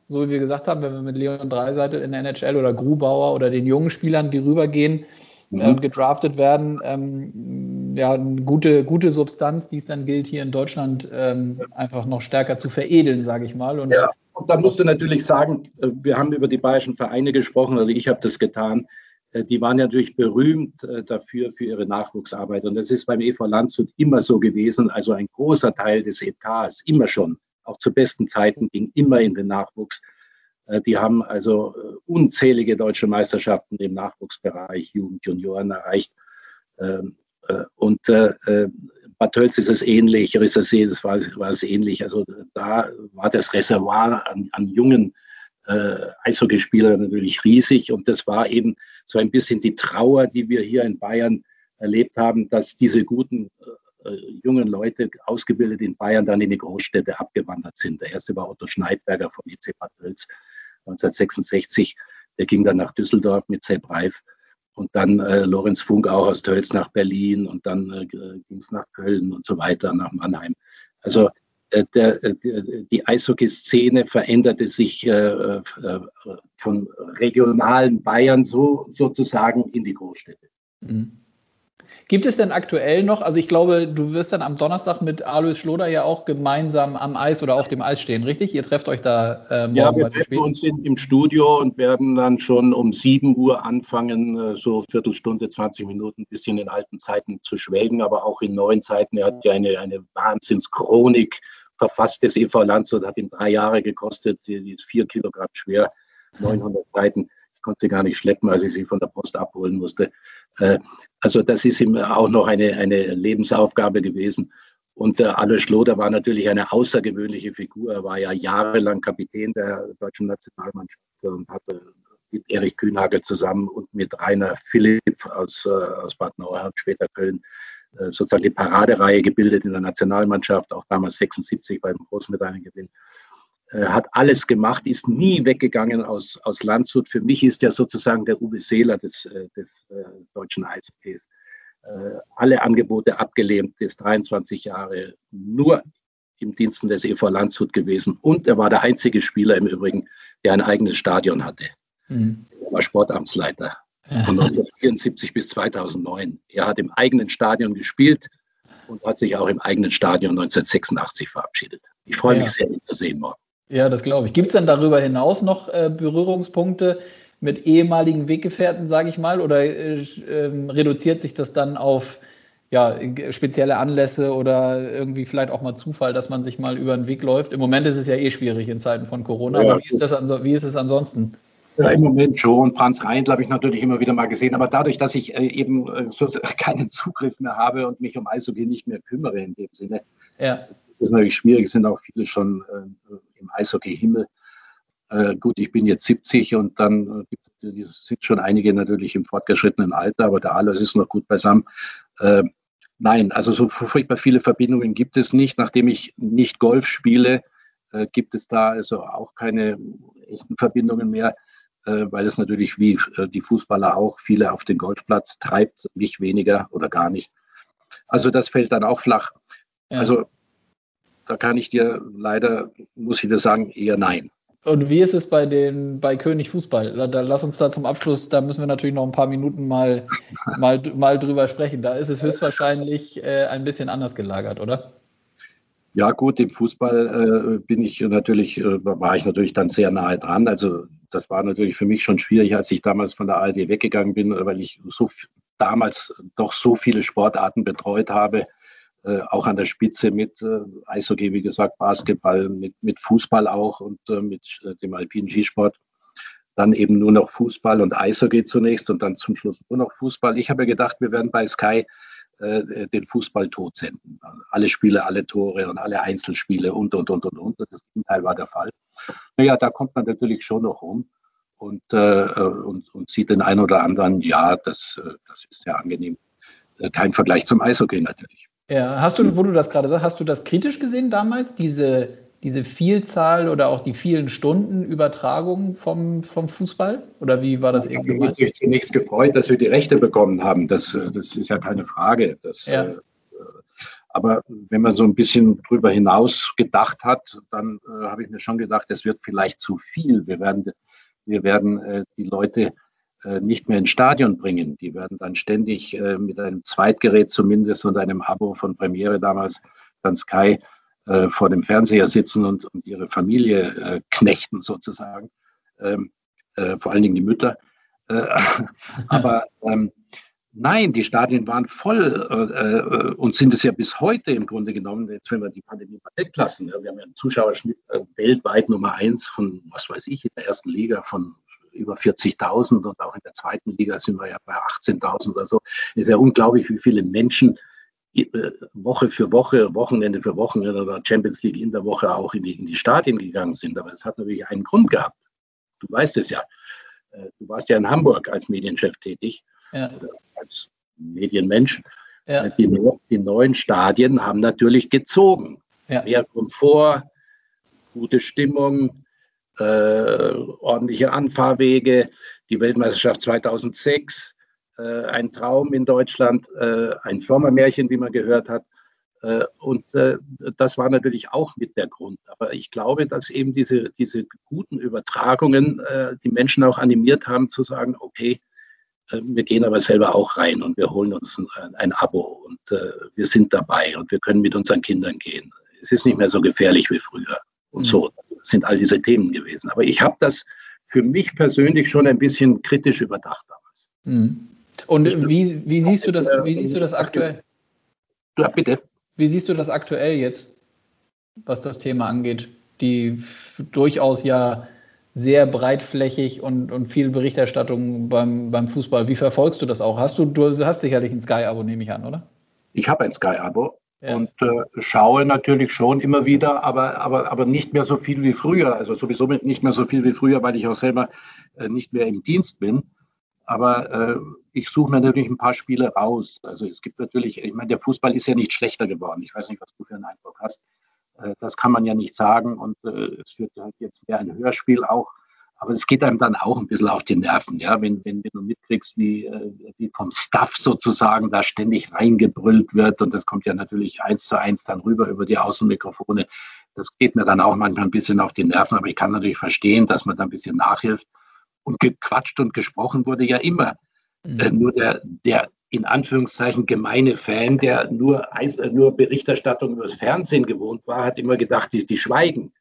so wie wir gesagt haben, wenn wir mit Leon Dreiseitel in der NHL oder Grubauer oder den jungen Spielern, die rübergehen, mhm. äh, gedraftet werden, ähm, ja, eine gute, gute Substanz, die es dann gilt, hier in Deutschland ähm, einfach noch stärker zu veredeln, sage ich mal. Und, ja, und da musst du natürlich sagen, äh, wir haben über die bayerischen Vereine gesprochen, also ich habe das getan. Äh, die waren natürlich berühmt äh, dafür, für ihre Nachwuchsarbeit. Und das ist beim EV Landshut immer so gewesen. Also ein großer Teil des Etats, immer schon auch zu besten Zeiten, ging immer in den Nachwuchs. Äh, die haben also äh, unzählige deutsche Meisterschaften im Nachwuchsbereich, Jugend, Junioren erreicht. Ähm, äh, und Bad Tölz ist es ähnlich, Rissersee das war, war es ähnlich. Also da war das Reservoir an, an jungen äh, Eishockeyspielern natürlich riesig. Und das war eben so ein bisschen die Trauer, die wir hier in Bayern erlebt haben, dass diese guten äh, jungen Leute, ausgebildet in Bayern, dann in die Großstädte abgewandert sind. Der erste war Otto Schneidberger vom EC Bad Tölz 1966. Der ging dann nach Düsseldorf mit Sepp Reif und dann äh, Lorenz Funk auch aus Tölz nach Berlin und dann äh, ging es nach Köln und so weiter, nach Mannheim. Also äh, der, äh, die Eishockey-Szene veränderte sich äh, von regionalen Bayern so sozusagen in die Großstädte. Mhm. Gibt es denn aktuell noch, also ich glaube, du wirst dann am Donnerstag mit Alois Schloder ja auch gemeinsam am Eis oder auf dem Eis stehen, richtig? Ihr trefft euch da äh, morgen Ja, wir treffen uns in, im Studio und werden dann schon um 7 Uhr anfangen, äh, so Viertelstunde, 20 Minuten, ein bisschen in alten Zeiten zu schwelgen, aber auch in neuen Zeiten. Er hat ja eine, eine Wahnsinnschronik verfasst. Das EV Landshut hat ihm drei Jahre gekostet, die ist vier Kilogramm schwer, 900 Seiten. Konnte sie gar nicht schleppen, als ich sie von der Post abholen musste. Äh, also das ist ihm auch noch eine, eine Lebensaufgabe gewesen. Und äh, Alois Schloder war natürlich eine außergewöhnliche Figur. Er war ja jahrelang Kapitän der deutschen Nationalmannschaft und hatte mit Erich Kühnhagel zusammen und mit Rainer Philipp aus, äh, aus Bad Nauheim, später Köln, sozusagen die Paradereihe gebildet in der Nationalmannschaft, auch damals 76 beim Großmedaillengewinn. Äh, hat alles gemacht, ist nie weggegangen aus, aus Landshut. Für mich ist er sozusagen der Uwe Seeler des, äh, des äh, deutschen Eishockeys. Alle Angebote abgelehnt, ist 23 Jahre nur im Diensten des EV Landshut gewesen. Und er war der einzige Spieler im Übrigen, der ein eigenes Stadion hatte. Mhm. Er war Sportamtsleiter von 1974 bis 2009. Er hat im eigenen Stadion gespielt und hat sich auch im eigenen Stadion 1986 verabschiedet. Ich freue mich ja. sehr, ihn zu sehen morgen. Ja, das glaube ich. Gibt es denn darüber hinaus noch äh, Berührungspunkte mit ehemaligen Weggefährten, sage ich mal, oder äh, ähm, reduziert sich das dann auf ja, spezielle Anlässe oder irgendwie vielleicht auch mal Zufall, dass man sich mal über den Weg läuft? Im Moment ist es ja eh schwierig in Zeiten von Corona, ja, aber wie ist, das wie ist es ansonsten? Ja, im Moment schon. Franz Reindl habe ich natürlich immer wieder mal gesehen, aber dadurch, dass ich äh, eben äh, keinen Zugriff mehr habe und mich um Eishockey nicht mehr kümmere in dem Sinne, ja. ist es natürlich schwierig. Es sind auch viele schon äh, im Eishockey-Himmel. Äh, gut, ich bin jetzt 70 und dann äh, sind schon einige natürlich im fortgeschrittenen Alter, aber der Alois ist noch gut beisammen. Äh, nein, also so furchtbar viele Verbindungen gibt es nicht. Nachdem ich nicht Golf spiele, äh, gibt es da also auch keine echten Verbindungen mehr, äh, weil es natürlich wie äh, die Fußballer auch viele auf den Golfplatz treibt, mich weniger oder gar nicht. Also das fällt dann auch flach. Ja. Also da kann ich dir leider, muss ich dir sagen, eher nein. Und wie ist es bei den bei König Fußball? Da, da, lass uns da zum Abschluss, da müssen wir natürlich noch ein paar Minuten mal, mal, mal drüber sprechen. Da ist es höchstwahrscheinlich äh, ein bisschen anders gelagert, oder? Ja, gut, im Fußball äh, bin ich natürlich, äh, war ich natürlich dann sehr nahe dran. Also das war natürlich für mich schon schwierig, als ich damals von der ARD weggegangen bin, weil ich so damals doch so viele Sportarten betreut habe äh, auch an der Spitze mit äh, Eishockey, wie gesagt, Basketball, mit, mit Fußball auch und äh, mit äh, dem alpinen Skisport. Dann eben nur noch Fußball und Eishockey zunächst und dann zum Schluss nur noch Fußball. Ich habe gedacht, wir werden bei Sky äh, den Fußball tot senden. Alle Spiele, alle Tore und alle Einzelspiele und, und, und, und, und. Das Gegenteil war der Fall. Naja, da kommt man natürlich schon noch rum und, und, und sieht den einen oder anderen, ja, das, das ist ja angenehm. Kein Vergleich zum Eishockey natürlich. Ja, hast du, wo du das gerade sagst, hast du das kritisch gesehen damals, diese, diese Vielzahl oder auch die vielen Stunden Übertragung vom, vom Fußball? Oder wie war das ja, irgendwie? Ich habe mich natürlich zunächst gefreut, dass wir die Rechte bekommen haben. Das, das ist ja keine Frage. Das, ja. Äh, aber wenn man so ein bisschen drüber hinaus gedacht hat, dann äh, habe ich mir schon gedacht, es wird vielleicht zu viel. Wir werden, wir werden äh, die Leute nicht mehr ins Stadion bringen. Die werden dann ständig äh, mit einem Zweitgerät zumindest und einem Abo von Premiere damals dann Sky äh, vor dem Fernseher sitzen und, und ihre Familie knechten sozusagen. Ähm, vor allen Dingen die Mütter. aber ähm, Nein, die Stadien waren voll äh, und sind es ja bis heute im Grunde genommen, jetzt wenn wir die Pandemie mal weglassen. Ja, wir haben ja einen Zuschauerschnitt äh, weltweit Nummer eins von, was weiß ich, in der ersten Liga von über 40.000 und auch in der zweiten Liga sind wir ja bei 18.000 oder so. Es ist ja unglaublich, wie viele Menschen äh, Woche für Woche, Wochenende für Wochenende oder Champions League in der Woche auch in die, in die Stadien gegangen sind. Aber es hat natürlich einen Grund gehabt. Du weißt es ja. Äh, du warst ja in Hamburg als Medienchef tätig, ja. als Medienmensch. Ja. Äh, die, die, neuen Stadien haben natürlich gezogen. Ja. Mehr Komfort, gute Stimmung, ordentliche Anfahrwege, die Weltmeisterschaft 2006, äh, ein Traum in Deutschland, äh, ein Sommermärchen, wie man gehört hat. Äh, und äh, das war natürlich auch mit der Grund. Aber ich glaube, dass eben diese, diese guten Übertragungen äh, die Menschen auch animiert haben zu sagen, okay, Äh, wir gehen aber selber auch rein und wir holen uns ein, ein Abo und äh, wir sind dabei und wir können mit unseren Kindern gehen. Es ist nicht mehr so gefährlich wie früher. Und mhm. so sind all diese Themen gewesen. Aber ich habe das für mich persönlich schon ein bisschen kritisch überdacht damals. Mhm. Und wie, wie, siehst du das, wie siehst du das aktuell? Ja, bitte. Wie siehst du das aktuell jetzt, was das Thema angeht? Die durchaus ja sehr breitflächig und, und viel Berichterstattung beim, beim Fußball. Wie verfolgst du das auch? Hast du, du hast sicherlich ein Sky-Abo, nehme ich an, oder? Ich habe ein Sky-Abo ja. und äh, schaue natürlich schon immer wieder, aber, aber, aber nicht mehr so viel wie früher. Also sowieso nicht mehr so viel wie früher, weil ich auch selber äh, nicht mehr im Dienst bin. Aber äh, ich suche mir natürlich ein paar Spiele raus. Also es gibt natürlich, ich meine, der Fußball ist ja nicht schlechter geworden. Ich weiß nicht, was du für einen Eindruck hast. Äh, das kann man ja nicht sagen und äh, es wird halt jetzt mehr ein Hörspiel auch. Aber es geht einem dann auch ein bisschen auf die Nerven, ja, wenn, wenn, wenn du mitkriegst, wie, äh, wie vom Staff sozusagen da ständig reingebrüllt wird und das kommt ja natürlich eins zu eins dann rüber über die Außenmikrofone. Das geht mir dann auch manchmal ein bisschen auf die Nerven, aber ich kann natürlich verstehen, dass man da ein bisschen nachhilft. Und gequatscht und gesprochen wurde ja immer. Mhm. nur der, der in Anführungszeichen gemeine Fan, der nur, äh, nur Berichterstattung über das Fernsehen gewohnt war, hat immer gedacht, die, die schweigen.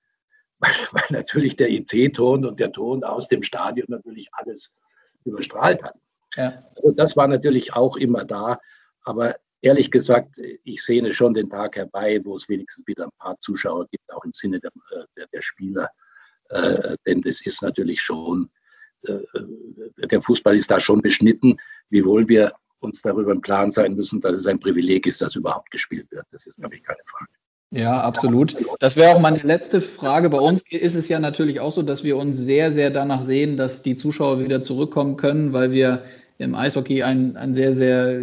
Weil, natürlich der IT-Ton und der Ton aus dem Stadion natürlich alles überstrahlt hat. Ja. Also das war natürlich auch immer da. Aber ehrlich gesagt, ich sehne schon den Tag herbei, wo es wenigstens wieder ein paar Zuschauer gibt, auch im Sinne der, äh, der, der Spieler. Äh, denn das ist natürlich schon, äh, der Fußball ist da schon beschnitten, wiewohl wir uns darüber im Klaren sein müssen, dass es ein Privileg ist, dass überhaupt gespielt wird. Das ist, glaube ich, keine Frage. Ja, absolut. Das wäre auch meine letzte Frage. Bei uns ist es ja natürlich auch so, dass wir uns sehr, sehr danach sehen, dass die Zuschauer wieder zurückkommen können, weil wir im Eishockey ein, ein sehr, sehr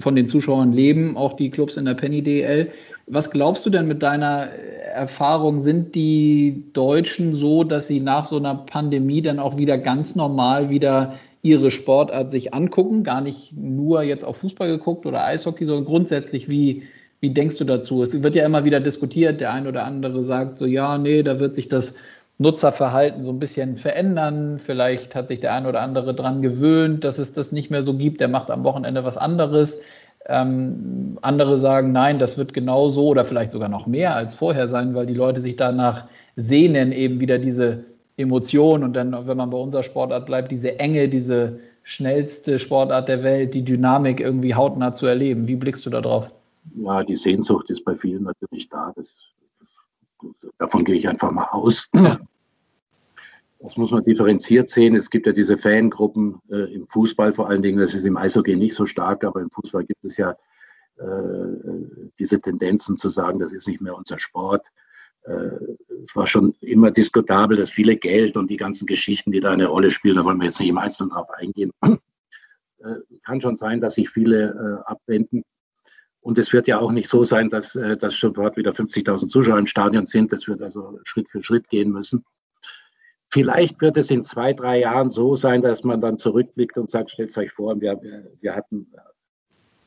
von den Zuschauern leben, auch die Clubs in der Penny DL. Was glaubst du denn mit deiner Erfahrung? Sind die Deutschen so, dass sie nach so einer Pandemie dann auch wieder ganz normal wieder ihre Sportart sich angucken, gar nicht nur jetzt auf Fußball geguckt oder Eishockey, sondern grundsätzlich, wie, wie denkst du dazu? Es wird ja immer wieder diskutiert, der ein oder andere sagt so, ja, nee, da wird sich das Nutzerverhalten so ein bisschen verändern. Vielleicht hat sich der ein oder andere daran gewöhnt, dass es das nicht mehr so gibt. Der macht am Wochenende was anderes. Ähm, andere sagen, nein, das wird genauso oder vielleicht sogar noch mehr als vorher sein, weil die Leute sich danach sehnen, eben wieder diese Emotion und dann, wenn man bei unserer Sportart bleibt, diese Enge, diese schnellste Sportart der Welt, die Dynamik irgendwie hautnah zu erleben. Wie blickst du da drauf? Ja, die Sehnsucht ist bei vielen natürlich da. Das, das, davon gehe ich einfach mal aus. Das muss man differenziert sehen. Es gibt ja diese Fangruppen äh, im Fußball vor allen Dingen. Das ist im Eishockey nicht so stark, aber im Fußball gibt es ja äh, diese Tendenzen zu sagen, das ist nicht mehr unser Sport. Äh, es war schon immer diskutabel, dass viele Geld und die ganzen Geschichten, die da eine Rolle spielen, da wollen wir jetzt nicht im Einzelnen drauf eingehen. Äh, kann schon sein, dass sich viele äh, abwenden. Und es wird ja auch nicht so sein, dass, dass sofort wieder 50.000 Zuschauer im Stadion sind. Das wird also Schritt für Schritt gehen müssen. Vielleicht wird es in zwei, drei Jahren so sein, dass man dann zurückblickt und sagt, stellt euch vor, wir, wir hatten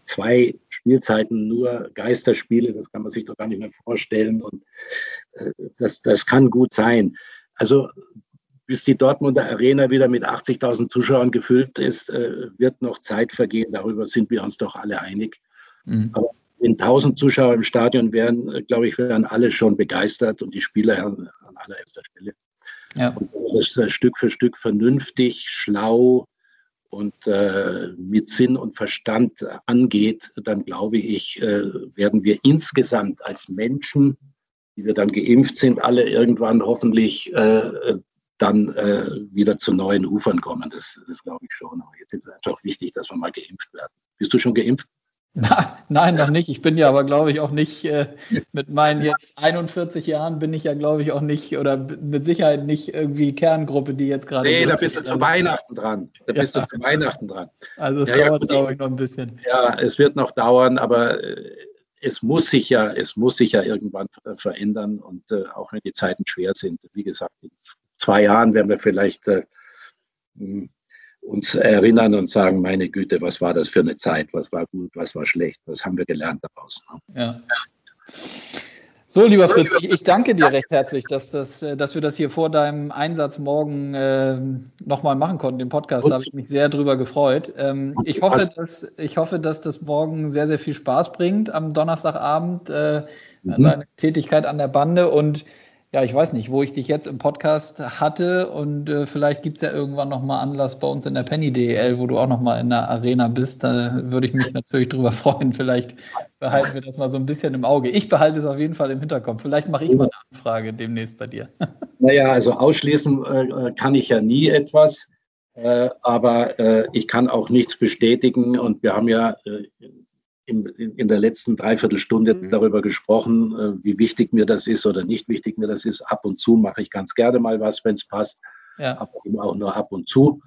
zwei Spielzeiten nur Geisterspiele, das kann man sich doch gar nicht mehr vorstellen. Und äh, das, das kann gut sein. Also bis die Dortmunder Arena wieder mit 80.000 Zuschauern gefüllt ist, äh, wird noch Zeit vergehen. Darüber sind wir uns doch alle einig. Mhm. Aber wenn 1000 Zuschauer im Stadion wären, äh, glaube ich, wären alle schon begeistert und die Spieler an, an allererster Stelle. Ja. Und das Stück für Stück vernünftig, schlau, und äh, mit Sinn und Verstand angeht, dann glaube ich, äh, werden wir insgesamt als Menschen, die wir dann geimpft sind, alle irgendwann hoffentlich äh, dann äh, wieder zu neuen Ufern kommen. Das, das glaube ich schon. Aber jetzt ist es einfach wichtig, dass wir mal geimpft werden. Bist du schon geimpft? Na, nein, noch nicht. Ich bin ja aber, glaube ich, auch nicht, äh, mit meinen jetzt 41 Jahren bin ich ja, glaube ich, auch nicht oder mit Sicherheit nicht irgendwie Kerngruppe, die jetzt gerade. Nee, da bist du zu Weihnachten dran. Da bist ja. du zu Weihnachten dran. Also es ja, dauert, ja, glaube ich, noch ein bisschen. Ja, es wird noch dauern, aber äh, es muss sich ja, es muss sich ja irgendwann verändern und äh, auch wenn die Zeiten schwer sind. Wie gesagt, in zwei Jahren werden wir vielleicht äh, uns erinnern und sagen, meine Güte, was war das für eine Zeit, was war gut, was war schlecht, was haben wir gelernt daraus. Ne? Ja. So, lieber Fritz, ich, danke dir recht herzlich, dass, das, äh, dass wir das hier vor deinem Einsatz morgen äh, nochmal machen konnten, den Podcast. Da habe ich mich sehr drüber gefreut. Ähm, ich, hoffe, dass, ich hoffe, dass das morgen sehr, sehr viel Spaß bringt am Donnerstagabend, äh, mhm. deine Tätigkeit an der Bande. Und ja, ich weiß nicht, wo ich dich jetzt im Podcast hatte und äh, vielleicht gibt es ja irgendwann nochmal Anlass bei uns in der Penny DL, wo du auch nochmal in der Arena bist. Da würde ich mich natürlich drüber freuen. Vielleicht behalten wir das mal so ein bisschen im Auge. Ich behalte es auf jeden Fall im Hinterkopf. Vielleicht mache ich mal eine Anfrage demnächst bei dir. Naja, also ausschließen äh, kann ich ja nie etwas, äh, aber äh, ich kann auch nichts bestätigen und wir haben ja äh, in, in der letzten Dreiviertelstunde mhm. darüber gesprochen, äh, wie wichtig mir das ist oder nicht wichtig mir das ist. Ab und zu mache ich ganz gerne mal was, wenn es passt, ja. aber eben auch nur ab und zu.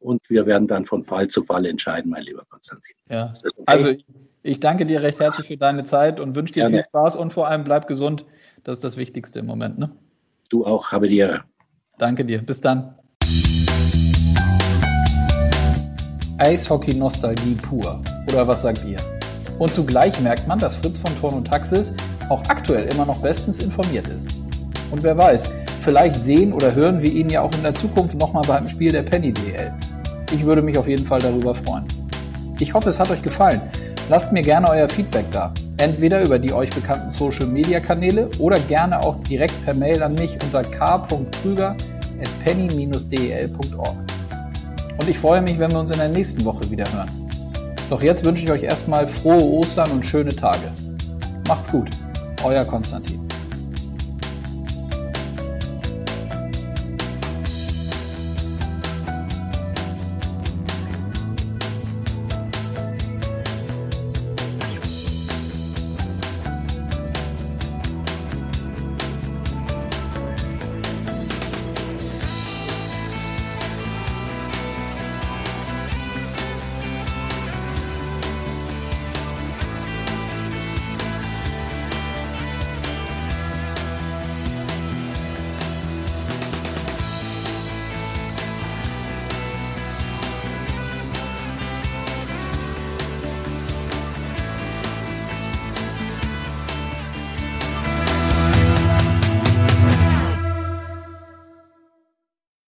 Und wir werden dann von Fall zu Fall entscheiden, mein lieber Konstantin. Ja. Okay? Also ich danke dir recht herzlich für deine Zeit und wünsche dir gerne. viel Spaß und vor allem bleib gesund. Das ist das Wichtigste im Moment. Ne? Du auch, habe die Ehre. Danke dir. Bis dann. Eishockey-Nostalgie pur. Oder was sagt ihr? Und zugleich merkt man, dass Fritz von Thorn und Taxis auch aktuell immer noch bestens informiert ist. Und wer weiß, vielleicht sehen oder hören wir ihn ja auch in der Zukunft nochmal beim Spiel der Penny DL. Ich würde mich auf jeden Fall darüber freuen. Ich hoffe, es hat euch gefallen. Lasst mir gerne euer Feedback da. Entweder über die euch bekannten Social Media Kanäle oder gerne auch direkt per Mail an mich unter k.krüger.penny-del.org. Und ich freue mich, wenn wir uns in der nächsten Woche wieder hören. Doch jetzt wünsche ich euch erstmal frohe Ostern und schöne Tage. Macht's gut, euer Konstantin.